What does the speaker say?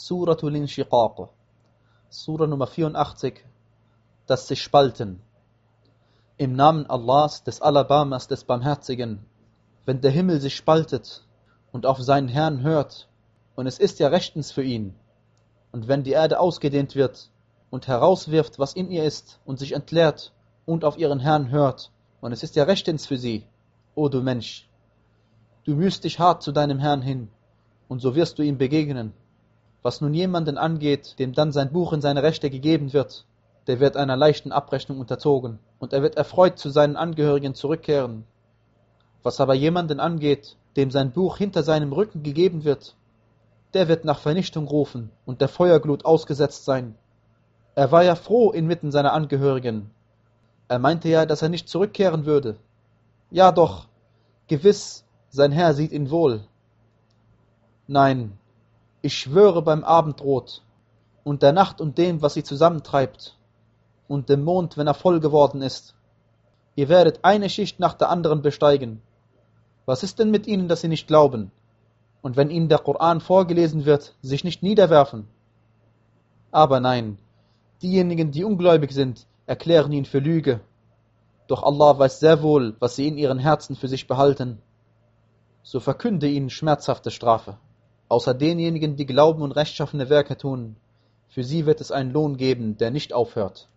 Suratul Inshiqaq, Sura Nummer 84, das sich spalten. Im Namen Allahs, des Alabamas, des Barmherzigen, wenn der Himmel sich spaltet und auf seinen Herrn hört, und es ist ja rechtens für ihn, und wenn die Erde ausgedehnt wird und herauswirft, was in ihr ist, und sich entleert und auf ihren Herrn hört, und es ist ja rechtens für sie, o du Mensch, du mühst dich hart zu deinem Herrn hin, und so wirst du ihm begegnen. Was nun jemanden angeht, dem dann sein Buch in seine Rechte gegeben wird, der wird einer leichten Abrechnung unterzogen, und er wird erfreut zu seinen Angehörigen zurückkehren. Was aber jemanden angeht, dem sein Buch hinter seinem Rücken gegeben wird, der wird nach Vernichtung rufen und der Feuerglut ausgesetzt sein. Er war ja froh inmitten seiner Angehörigen. Er meinte ja, dass er nicht zurückkehren würde. Ja doch, gewiss, sein Herr sieht ihn wohl. Nein, ich schwöre beim Abendrot und der Nacht und dem, was sie zusammentreibt, und dem Mond, wenn er voll geworden ist. Ihr werdet eine Schicht nach der anderen besteigen. Was ist denn mit ihnen, dass sie nicht glauben? Und wenn ihnen der Koran vorgelesen wird, sich nicht niederwerfen? Aber nein, diejenigen, die ungläubig sind, erklären ihn für Lüge. Doch Allah weiß sehr wohl, was sie in ihren Herzen für sich behalten. So verkünde ihnen schmerzhafte Strafe. Außer denjenigen, die glauben und rechtschaffene Werke tun, für sie wird es einen Lohn geben, der nicht aufhört.